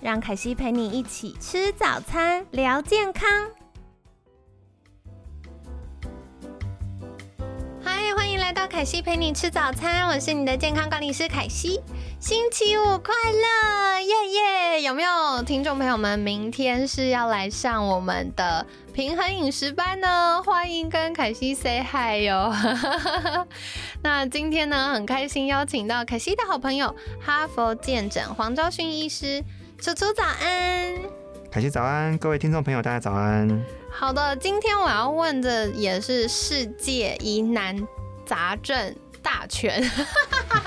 让凯西陪你一起吃早餐，聊健康。嗨，欢迎来到凯西陪你吃早餐，我是你的健康管理师凯西。星期五快乐，耶耶！有没有听众朋友们，明天是要来上我们的平衡饮食班呢？欢迎跟凯西 say hi 哟。那今天呢，很开心邀请到凯西的好朋友，哈佛健诊黄昭勋医师。楚楚早安，凯西早安，各位听众朋友大家早安。好的，今天我要问的也是世界疑难杂症大全。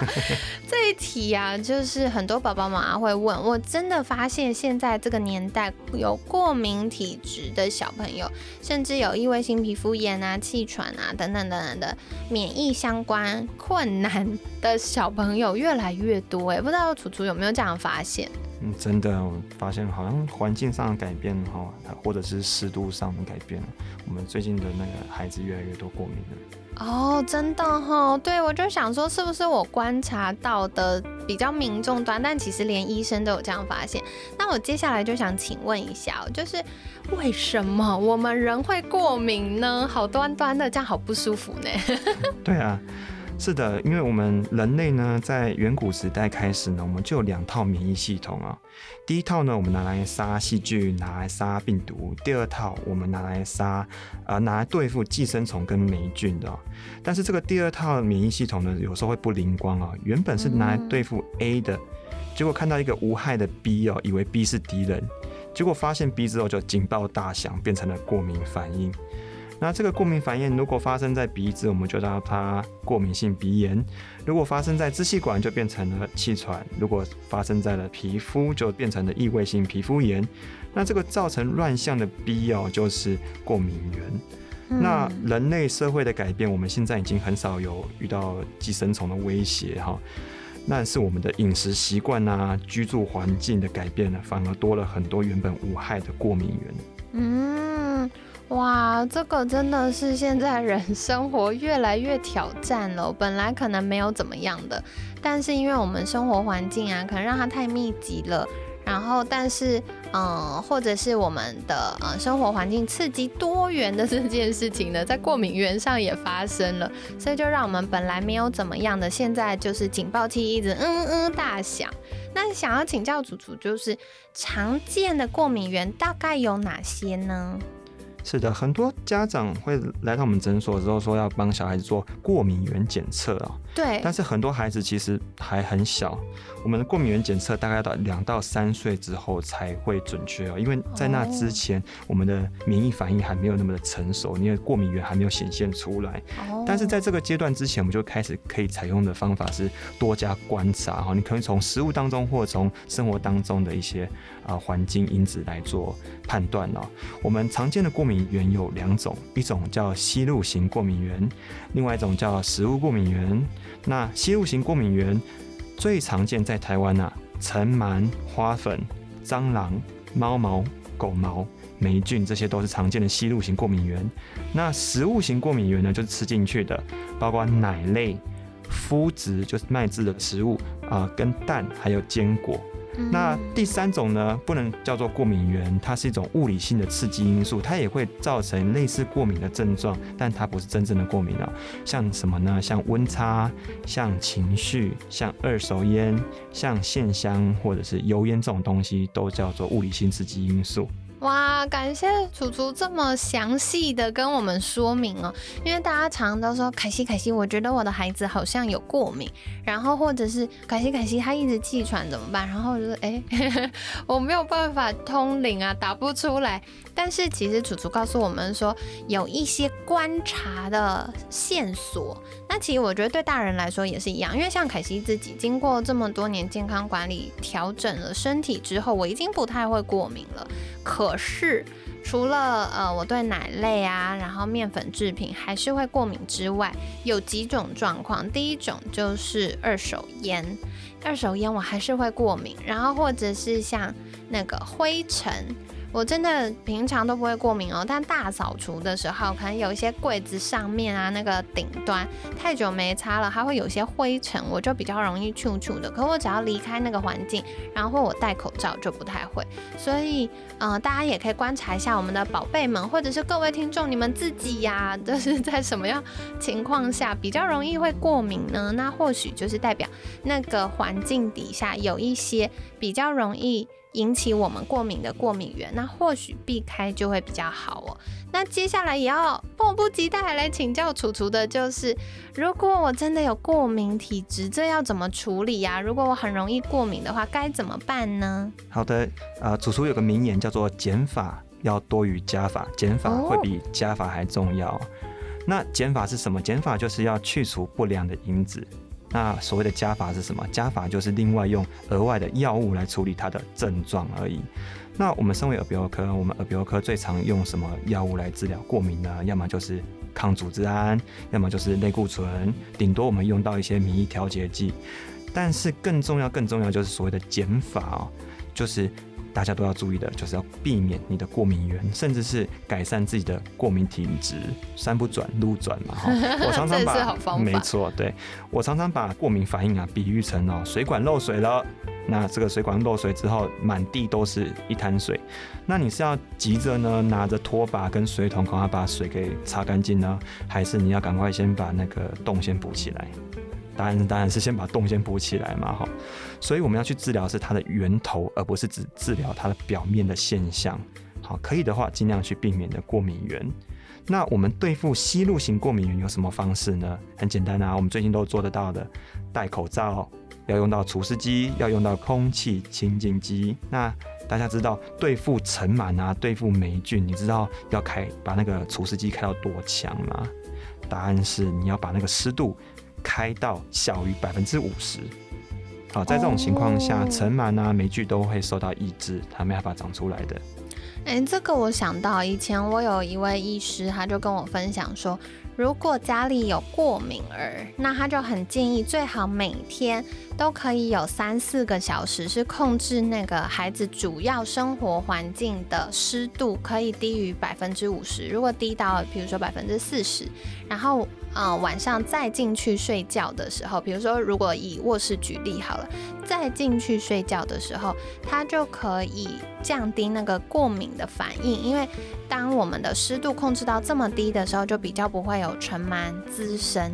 这一题啊，就是很多宝宝妈妈会问，我真的发现现在这个年代有过敏体质的小朋友，甚至有异位性皮肤炎啊、气喘啊等等等等的免疫相关困难的小朋友越来越多。哎，不知道楚楚有没有这样发现？嗯，真的，我发现好像环境上的改变哈，或者是湿度上的改变，我们最近的那个孩子越来越多过敏了。哦，真的哈，对我就想说，是不是我观察到的比较民众端，但其实连医生都有这样发现。那我接下来就想请问一下，就是为什么我们人会过敏呢？好端端的，这样好不舒服呢？对啊。是的，因为我们人类呢，在远古时代开始呢，我们就有两套免疫系统啊。第一套呢，我们拿来杀细菌，拿来杀病毒；第二套，我们拿来杀，呃，拿来对付寄生虫跟霉菌的。但是这个第二套免疫系统呢，有时候会不灵光啊。原本是拿来对付 A 的，结果看到一个无害的 B 哦，以为 B 是敌人，结果发现 B 之后就警报大响，变成了过敏反应。那这个过敏反应如果发生在鼻子，我们就叫它过敏性鼻炎；如果发生在支气管，就变成了气喘；如果发生在了皮肤，就变成了异位性皮肤炎。那这个造成乱象的必要，就是过敏源。那人类社会的改变，我们现在已经很少有遇到寄生虫的威胁哈。那是我们的饮食习惯啊、居住环境的改变呢，反而多了很多原本无害的过敏源。嗯。哇，这个真的是现在人生活越来越挑战了。本来可能没有怎么样的，但是因为我们生活环境啊，可能让它太密集了。然后，但是，嗯，或者是我们的呃生活环境刺激多元的 这件事情呢，在过敏源上也发生了，所以就让我们本来没有怎么样的，现在就是警报器一直嗯嗯大响。那想要请教主厨，就是常见的过敏源大概有哪些呢？是的，很多家长会来到我们诊所之后说要帮小孩子做过敏原检测啊。对。但是很多孩子其实还很小，我们的过敏原检测大概到两到三岁之后才会准确哦，因为在那之前我们的免疫反应还没有那么的成熟，因为过敏原还没有显现出来。哦。但是在这个阶段之前，我们就开始可以采用的方法是多加观察哈，你可以从食物当中或从生活当中的一些啊环境因子来做判断哦。我们常见的过敏。源有两种，一种叫吸入型过敏原，另外一种叫食物过敏源。那吸入型过敏源最常见在台湾啊，尘螨、花粉、蟑螂、猫毛、狗毛、霉菌，这些都是常见的吸入型过敏源。那食物型过敏源呢，就是吃进去的，包括奶类、麸质，就是麦质的食物啊，跟蛋还有坚果。那第三种呢，不能叫做过敏源，它是一种物理性的刺激因素，它也会造成类似过敏的症状，但它不是真正的过敏啊。像什么呢？像温差，像情绪，像二手烟，像线香或者是油烟这种东西，都叫做物理性刺激因素。哇，感谢楚楚这么详细的跟我们说明哦，因为大家常常都说凯西凯西，我觉得我的孩子好像有过敏，然后或者是凯西凯西他一直气喘怎么办？然后就说哎，我没有办法通灵啊，打不出来。但是其实楚楚告诉我们说有一些观察的线索，那其实我觉得对大人来说也是一样，因为像凯西自己经过这么多年健康管理调整了身体之后，我已经不太会过敏了。可是除了呃我对奶类啊，然后面粉制品还是会过敏之外，有几种状况，第一种就是二手烟，二手烟我还是会过敏，然后或者是像那个灰尘。我真的平常都不会过敏哦，但大扫除的时候，可能有一些柜子上面啊，那个顶端太久没擦了，它会有些灰尘，我就比较容易触触的。可我只要离开那个环境，然后我戴口罩就不太会。所以，嗯，大家也可以观察一下我们的宝贝们，或者是各位听众，你们自己呀，就是在什么样情况下比较容易会过敏呢？那或许就是代表那个环境底下有一些比较容易。引起我们过敏的过敏源，那或许避开就会比较好哦。那接下来也要迫不及待来请教楚楚的，就是如果我真的有过敏体质，这要怎么处理呀？如果我很容易过敏的话，该怎么办呢？好的，呃，楚楚有个名言叫做“减法要多于加法，减法会比加法还重要”。那减法是什么？减法就是要去除不良的因子。那所谓的加法是什么？加法就是另外用额外的药物来处理它的症状而已。那我们身为耳鼻喉科，我们耳鼻喉科最常用什么药物来治疗过敏呢？要么就是抗组织胺，要么就是类固醇，顶多我们用到一些免疫调节剂。但是更重要、更重要就是所谓的减法哦，就是。大家都要注意的，就是要避免你的过敏源，甚至是改善自己的过敏体质。山不转路转嘛，哈。我常常把没错，对我常常把过敏反应啊比喻成哦，水管漏水了。那这个水管漏水之后，满地都是一滩水。那你是要急着呢拿着拖把跟水桶赶快把水给擦干净呢，还是你要赶快先把那个洞先补起来？答案当然是先把洞先补起来嘛，哈，所以我们要去治疗是它的源头，而不是只治疗它的表面的现象。好，可以的话尽量去避免的过敏源。那我们对付吸入型过敏源有什么方式呢？很简单啊，我们最近都做得到的，戴口罩，要用到除湿机，要用到空气清净机。那大家知道对付尘螨啊，对付霉菌，你知道要开把那个除湿机开到多强吗？答案是你要把那个湿度。开到小于百分之五十，好，在这种情况下，尘螨啊、霉菌都会受到抑制，它没办法长出来的。哎，这个我想到以前我有一位医师，他就跟我分享说，如果家里有过敏儿，那他就很建议最好每天都可以有三四个小时是控制那个孩子主要生活环境的湿度可以低于百分之五十，如果低到比如说百分之四十，然后。嗯，晚上再进去睡觉的时候，比如说，如果以卧室举例好了，再进去睡觉的时候，它就可以降低那个过敏的反应，因为当我们的湿度控制到这么低的时候，就比较不会有尘螨滋生，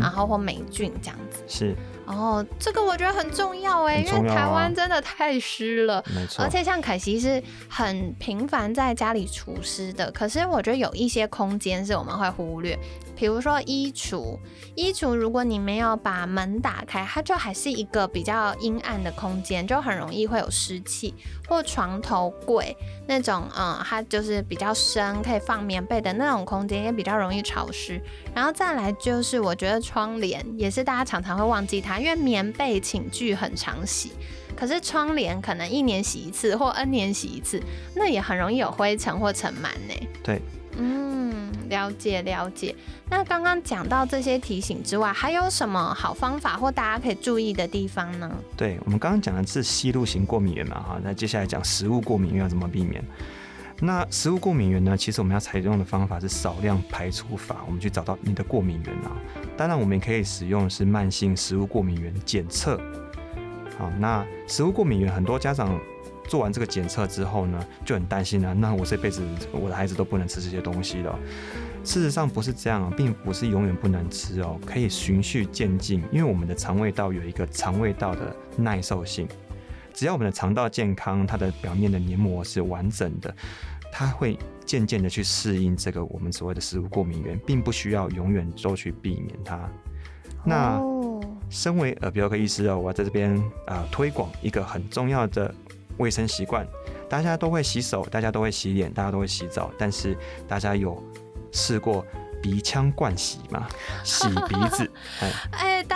然后或霉菌这样子。是。然后，这个我觉得很重要哎，因为台湾真的太湿了，没错。而且像凯西是很频繁在家里除湿的，可是我觉得有一些空间是我们会忽略，比如说衣橱，衣橱如果你没有把门打开，它就还是一个比较阴暗的空间，就很容易会有湿气。或床头柜那种，嗯，它就是比较深，可以放棉被的那种空间，也比较容易潮湿。然后再来就是，我觉得窗帘也是大家常常会忘记它。因为棉被、寝具很常洗，可是窗帘可能一年洗一次或 N 年洗一次，那也很容易有灰尘或尘螨呢。对，嗯，了解了解。那刚刚讲到这些提醒之外，还有什么好方法或大家可以注意的地方呢？对，我们刚刚讲的是吸入型过敏源嘛，哈，那接下来讲食物过敏源要怎么避免？那食物过敏源呢？其实我们要采用的方法是少量排除法，我们去找到你的过敏源啊。当然，我们也可以使用是慢性食物过敏源检测。好，那食物过敏源很多家长做完这个检测之后呢，就很担心了。那我这辈子我的孩子都不能吃这些东西了。事实上不是这样，并不是永远不能吃哦，可以循序渐进。因为我们的肠胃道有一个肠胃道的耐受性。只要我们的肠道健康，它的表面的黏膜是完整的，它会渐渐的去适应这个我们所谓的食物过敏源，并不需要永远都去避免它。那身为耳鼻喉科医师哦，我要在这边啊推广一个很重要的卫生习惯，大家都会洗手，大家都会洗脸，大家都会洗澡，但是大家有试过鼻腔灌洗吗？洗鼻子，哎、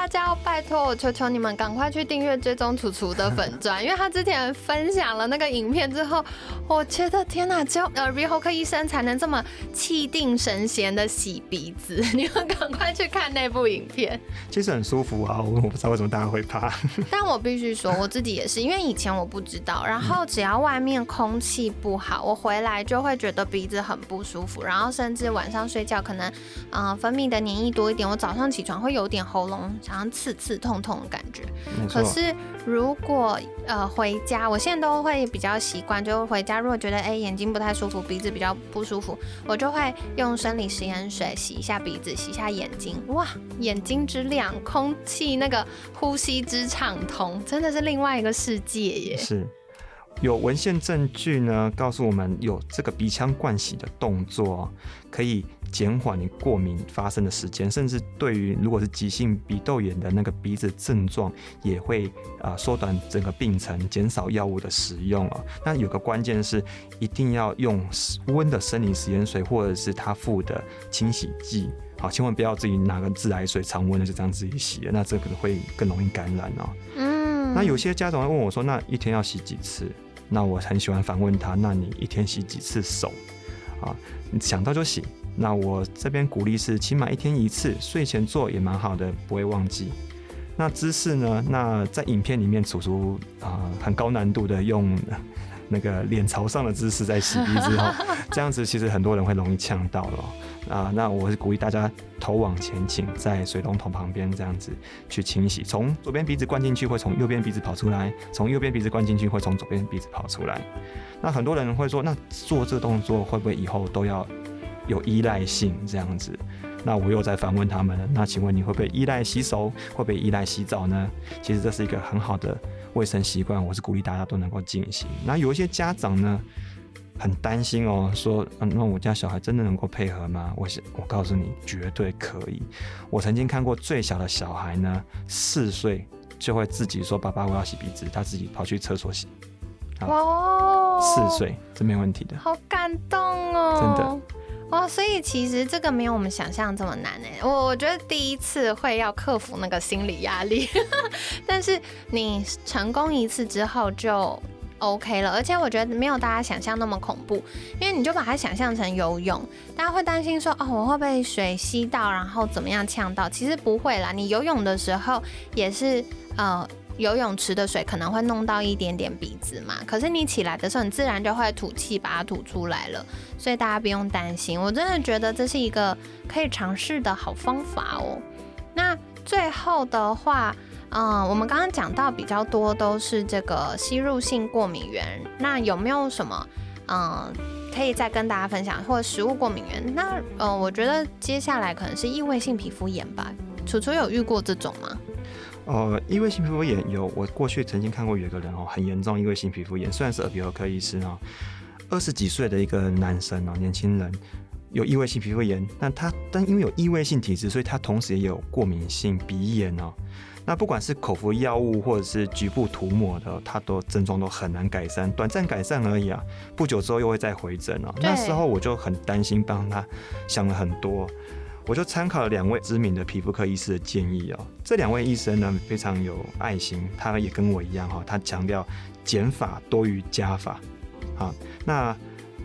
大家要拜托我，求求你们赶快去订阅追踪楚楚的粉钻，因为他之前分享了那个影片之后，我觉得天哪，只有耳鼻喉科医生才能这么气定神闲的洗鼻子，你们赶快去看那部影片。其实很舒服啊，我我不知道为什么大家会怕。但我必须说，我自己也是，因为以前我不知道，然后只要外面空气不好，我回来就会觉得鼻子很不舒服，然后甚至晚上睡觉可能，嗯、分泌的黏液多一点，我早上起床会有点喉咙好像刺刺痛痛的感觉。可，是如果呃回家，我现在都会比较习惯，就回家如果觉得哎、眼睛不太舒服，鼻子比较不舒服，我就会用生理食盐水洗一下鼻子，洗一下眼睛，哇，眼睛之亮，空气那个呼吸之畅通，真的是另外一个世界耶。是有文献证据呢，告诉我们有这个鼻腔灌洗的动作，可以减缓你过敏发生的时间，甚至对于如果是急性鼻窦炎的那个鼻子症状，也会啊、缩短整个病程，减少药物的使用哦。那有个关键是，一定要用温的生理食盐水或者是它附的清洗剂。好，千万不要自己拿个自来水常温的就这样自己洗，那这个会更容易感染哦。那有些家长会问我说：“那一天要洗几次？”那我很喜欢反问他：“那你一天洗几次手？”啊，你想到就洗。那我这边鼓励是起码一天一次，睡前做也蛮好的，不会忘记。那姿势呢？那在影片里面，楚楚啊很高难度的用那个脸朝上的姿势在洗鼻子哈，这样子其实很多人会容易呛到了啊。那我是鼓励大家头往前倾，在水龙头旁边这样子去清洗，从左边鼻子灌进去会从右边鼻子跑出来，从右边鼻子灌进去会从左边鼻子跑出来。那很多人会说，那做这个动作会不会以后都要有依赖性这样子？那我又在反问他们，那请问你会不会依赖洗手？会不会依赖洗澡呢？其实这是一个很好的卫生习惯，我是鼓励大家都能够进行。那有一些家长呢，很担心哦，说，嗯，那我家小孩真的能够配合吗？我是我告诉你，绝对可以。我曾经看过最小的小孩呢，四岁就会自己说：“爸爸，我要洗鼻子。”他自己跑去厕所洗，哇，四岁这没问题的。好感动哦！真的哇，所以其实这个没有我们想象这么难哎。我我觉得第一次会要克服那个心理压力，但是你成功一次之后就 OK 了。而且我觉得没有大家想象那么恐怖，因为你就把它想象成游泳，大家会担心说哦，我会被水吸到，然后怎么样呛到？其实不会啦，你游泳的时候也是呃。游泳池的水可能会弄到一点点鼻子嘛，可是你起来的时候，你自然就会吐气把它吐出来了。所以大家不用担心，我真的觉得这是一个可以尝试的好方法哦。那最后的话，嗯，我们刚刚讲到比较多都是这个吸入性过敏源，那有没有什么嗯可以再跟大家分享，或者食物过敏源？那呃，我觉得接下来可能是异位性皮肤炎吧。楚楚有遇过这种吗？呃，异位性皮肤炎有，我过去曾经看过有一个人哦，很严重异位性皮肤炎，虽然是耳鼻喉科医师哦，二十几岁的一个男生哦，年轻人有异位性皮肤炎，那他但因为有异位性体质，所以他同时也有过敏性鼻炎哦。那不管是口服药物或者是局部涂抹的，它都症状都很难改善，短暂改善而已啊，不久之后又会再回诊啊。那时候我就很担心，帮他想了很多。我就参考了两位知名的皮肤科医师的建议哦。这两位医生呢非常有爱心，他也跟我一样哈、他强调减法多于加法。好，那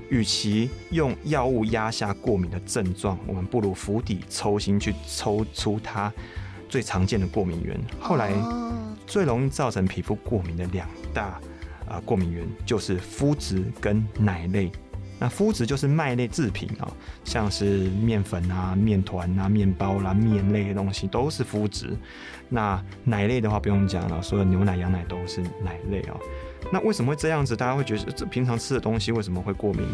与其用药物压下过敏的症状，我们不如釜底抽薪去抽出它最常见的过敏源。后来哦最容易造成皮肤过敏的两大啊、过敏源就是麸质跟奶类。那麸质就是麦类制品啊、像是面粉啊、面团啊、面包啦、面类的东西都是麸质。那奶类的话不用讲了，所有牛奶、羊奶都是奶类哦。那为什么会这样子？大家会觉得这平常吃的东西为什么会过敏？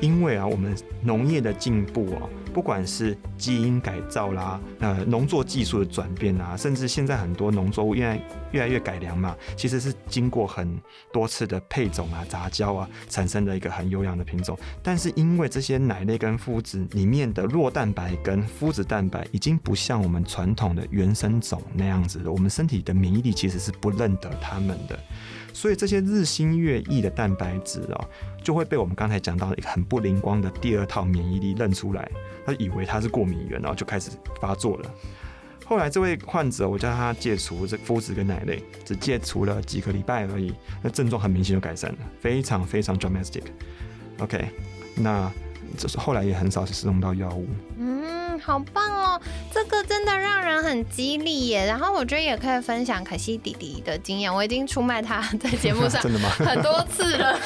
因为啊，我们农业的进步哦，不管是基因改造啦，呃，农作技术的转变啊，甚至现在很多农作物越来越来越改良嘛，其实是经过很多次的配种啊、杂交啊，产生的一个很优良的品种。但是因为这些奶类跟麸质里面的弱蛋白跟麸质蛋白，已经不像我们传统的原生种那样子了，我们身体的免疫力其实是不认得它们的。所以这些日新月异的蛋白质哦，就会被我们刚才讲到的一个很不灵光的第二套免疫力认出来，他以为他是过敏源，然后就开始发作了。后来这位患者，我叫他戒除这麸质跟奶类，只戒除了几个礼拜而已，那症状很明显就改善了，非常非常 dramatic。OK，那这是后来也很少使用到药物。好棒哦，这个真的让人很激励耶。然后我觉得也可以分享可惜弟弟的经验，我已经出卖他 在节目上？很多次了。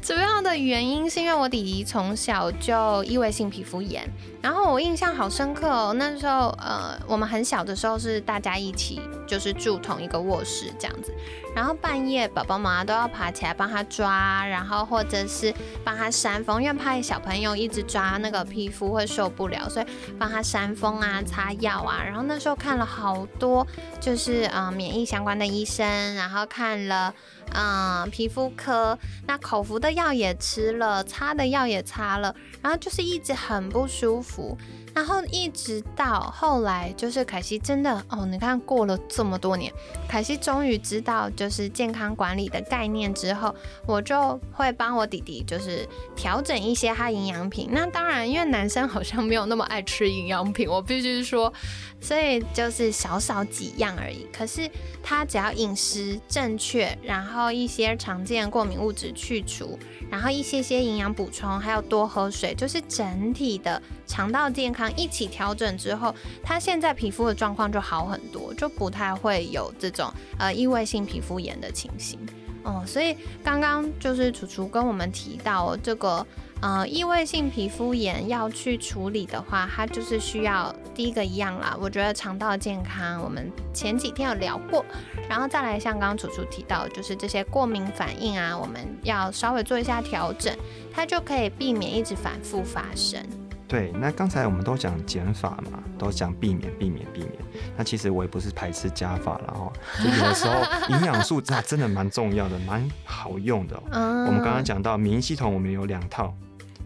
主要的原因是因为我弟弟从小就异位性皮肤炎，然后我印象好深刻哦。那时候呃，我们很小的时候是大家一起就是住同一个卧室这样子，然后半夜宝宝妈妈都要爬起来帮他抓，然后或者是帮他扇风，因为怕小朋友一直抓那个皮肤会受不了，所以帮他扇风啊、擦药啊。然后那时候看了好多就是呃免疫相关的医生，然后看了。嗯，皮肤科那口服的药也吃了，擦的药也擦了，然后就是一直很不舒服。然后一直到后来，就是凯西真的哦，你看过了这么多年，凯西终于知道就是健康管理的概念之后，我就会帮我弟弟就是调整一些他营养品。那当然，因为男生好像没有那么爱吃营养品，我必须说，所以就是少少几样而已。可是他只要饮食正确，然后一些常见过敏物质去除，然后一些些营养补充，还有多喝水，就是整体的肠道健康。一起调整之后，他现在皮肤的状况就好很多，就不太会有这种呃异位性皮肤炎的情形哦。所以刚刚就是楚楚跟我们提到这个呃异位性皮肤炎要去处理的话，它就是需要第一个一样啦。我觉得肠道健康，我们前几天有聊过，然后再来像刚刚楚楚提到，就是这些过敏反应啊，我们要稍微做一下调整，它就可以避免一直反复发生。对，那刚才我们都讲减法嘛，都讲避免、避免、避免。那其实我也不是排斥加法了哦，就有的时候营养素它真的蛮重要的，蛮好用的。我们刚刚讲到免疫系统，我们有两套，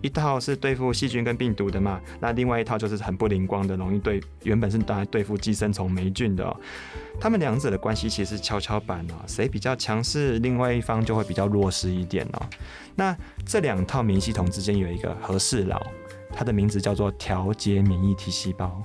一套是对付细菌跟病毒的嘛，那另外一套就是很不灵光的，容易对原本是当然对付寄生虫、霉菌的。他们两者的关系其实是跷跷板哦，谁比较强势，另外一方就会比较弱势一点哦。那这两套免疫系统之间有一个和事佬。它的名字叫做调节免疫 T 细胞，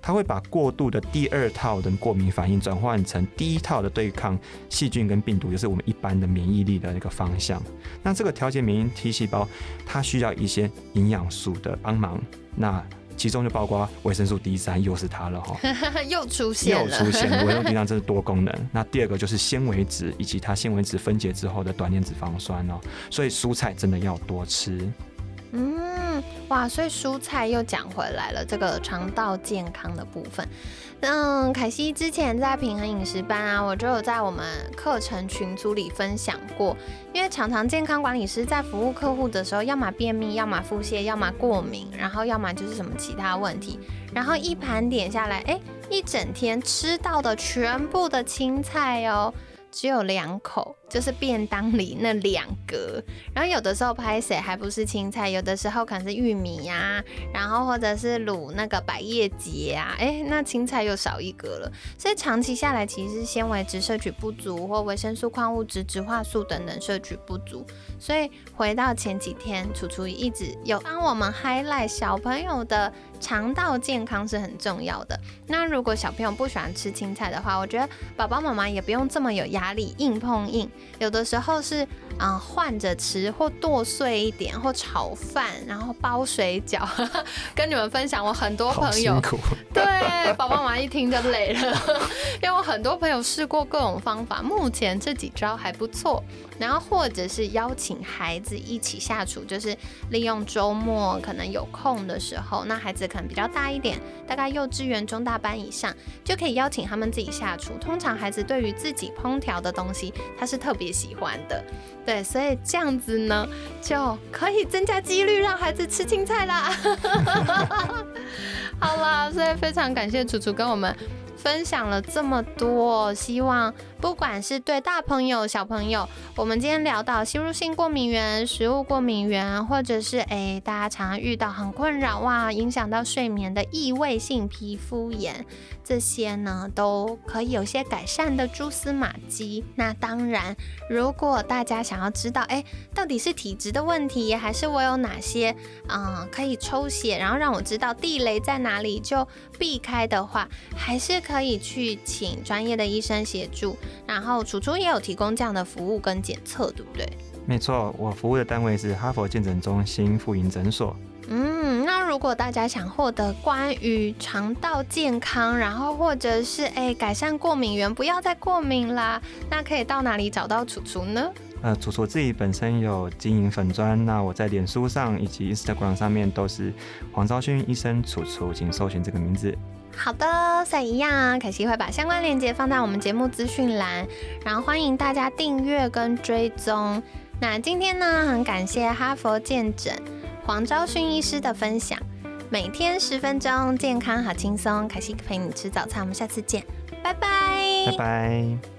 它会把过度的第二套的过敏反应转换成第一套的对抗细菌跟病毒，就是我们一般的免疫力的那个方向。那这个调节免疫 T 细胞，它需要一些营养素的帮忙，那其中就包括维生素 D 三，又是它了哈，又出现了又出现维生素 D 三，这是多功能。那第二个就是纤维质以及它纤维质分解之后的短链脂肪酸哦，所以蔬菜真的要多吃。嗯，哇，所以蔬菜又讲回来了，这个肠道健康的部分。嗯，凯西之前在平衡饮食班啊，我就有在我们课程群组里分享过，因为常常健康管理师在服务客户的时候，要么便秘，要么腹泻，要么过敏，然后要么就是什么其他问题，然后一盘点下来，哎，一整天吃到的全部的青菜哦。只有两口，就是便当里那两格。然后有的时候拍谁还不是青菜，有的时候可能是玉米呀，然后或者是卤那个百叶结啊，哎，那青菜又少一格了。所以长期下来，其实是纤维质摄取不足，或维生素、矿物质、植化素等等摄取不足。所以回到前几天，楚楚一直有帮我们 highlight 小朋友的。肠道健康是很重要的。那如果小朋友不喜欢吃青菜的话，我觉得爸爸妈妈也不用这么有压力，硬碰硬。有的时候是啊换着吃，或剁碎一点，或炒饭，然后包水饺。跟你们分享，我很多朋友对爸爸妈妈一听就累了，因为我很多朋友试过各种方法，目前这几招还不错。然后或者是邀请孩子一起下厨，就是利用周末可能有空的时候，那孩子可能比较大一点，大概幼稚园中大班以上，就可以邀请他们自己下厨。通常孩子对于自己烹调的东西，他是特特别喜欢的。对，所以这样子呢，就可以增加几率让孩子吃青菜啦。好啦，所以非常感谢楚楚跟我们。分享了这么多，希望不管是对大朋友、小朋友，我们今天聊到吸入性过敏源、食物过敏源，或者是诶大家常常遇到很困扰哇，影响到睡眠的异味性皮肤炎，这些呢都可以有些改善的蛛丝马迹。那当然，如果大家想要知道，诶到底是体质的问题，还是我有哪些嗯可以抽血，然后让我知道地雷在哪里就避开的话，还是。可以去请专业的医生协助，然后楚楚也有提供这样的服务跟检测，对不对？没错，我服务的单位是哈佛健诊中心妇婴诊所。嗯，那如果大家想获得关于肠道健康，然后或者是哎改善过敏源，不要再过敏啦，那可以到哪里找到楚楚呢？呃，楚楚自己本身有经营粉砖，那我在脸书上以及 Instagram 上面都是黄昭勋医生楚楚，请搜寻这个名字。好的，所以一样，啊。凯西会把相关链接放在我们节目资讯栏，然后欢迎大家订阅跟追踪。那今天呢，很感谢哈佛见诊黄昭勋医师的分享，每天十分钟，健康好轻松，凯西陪你吃早餐，我们下次见，拜拜，拜拜。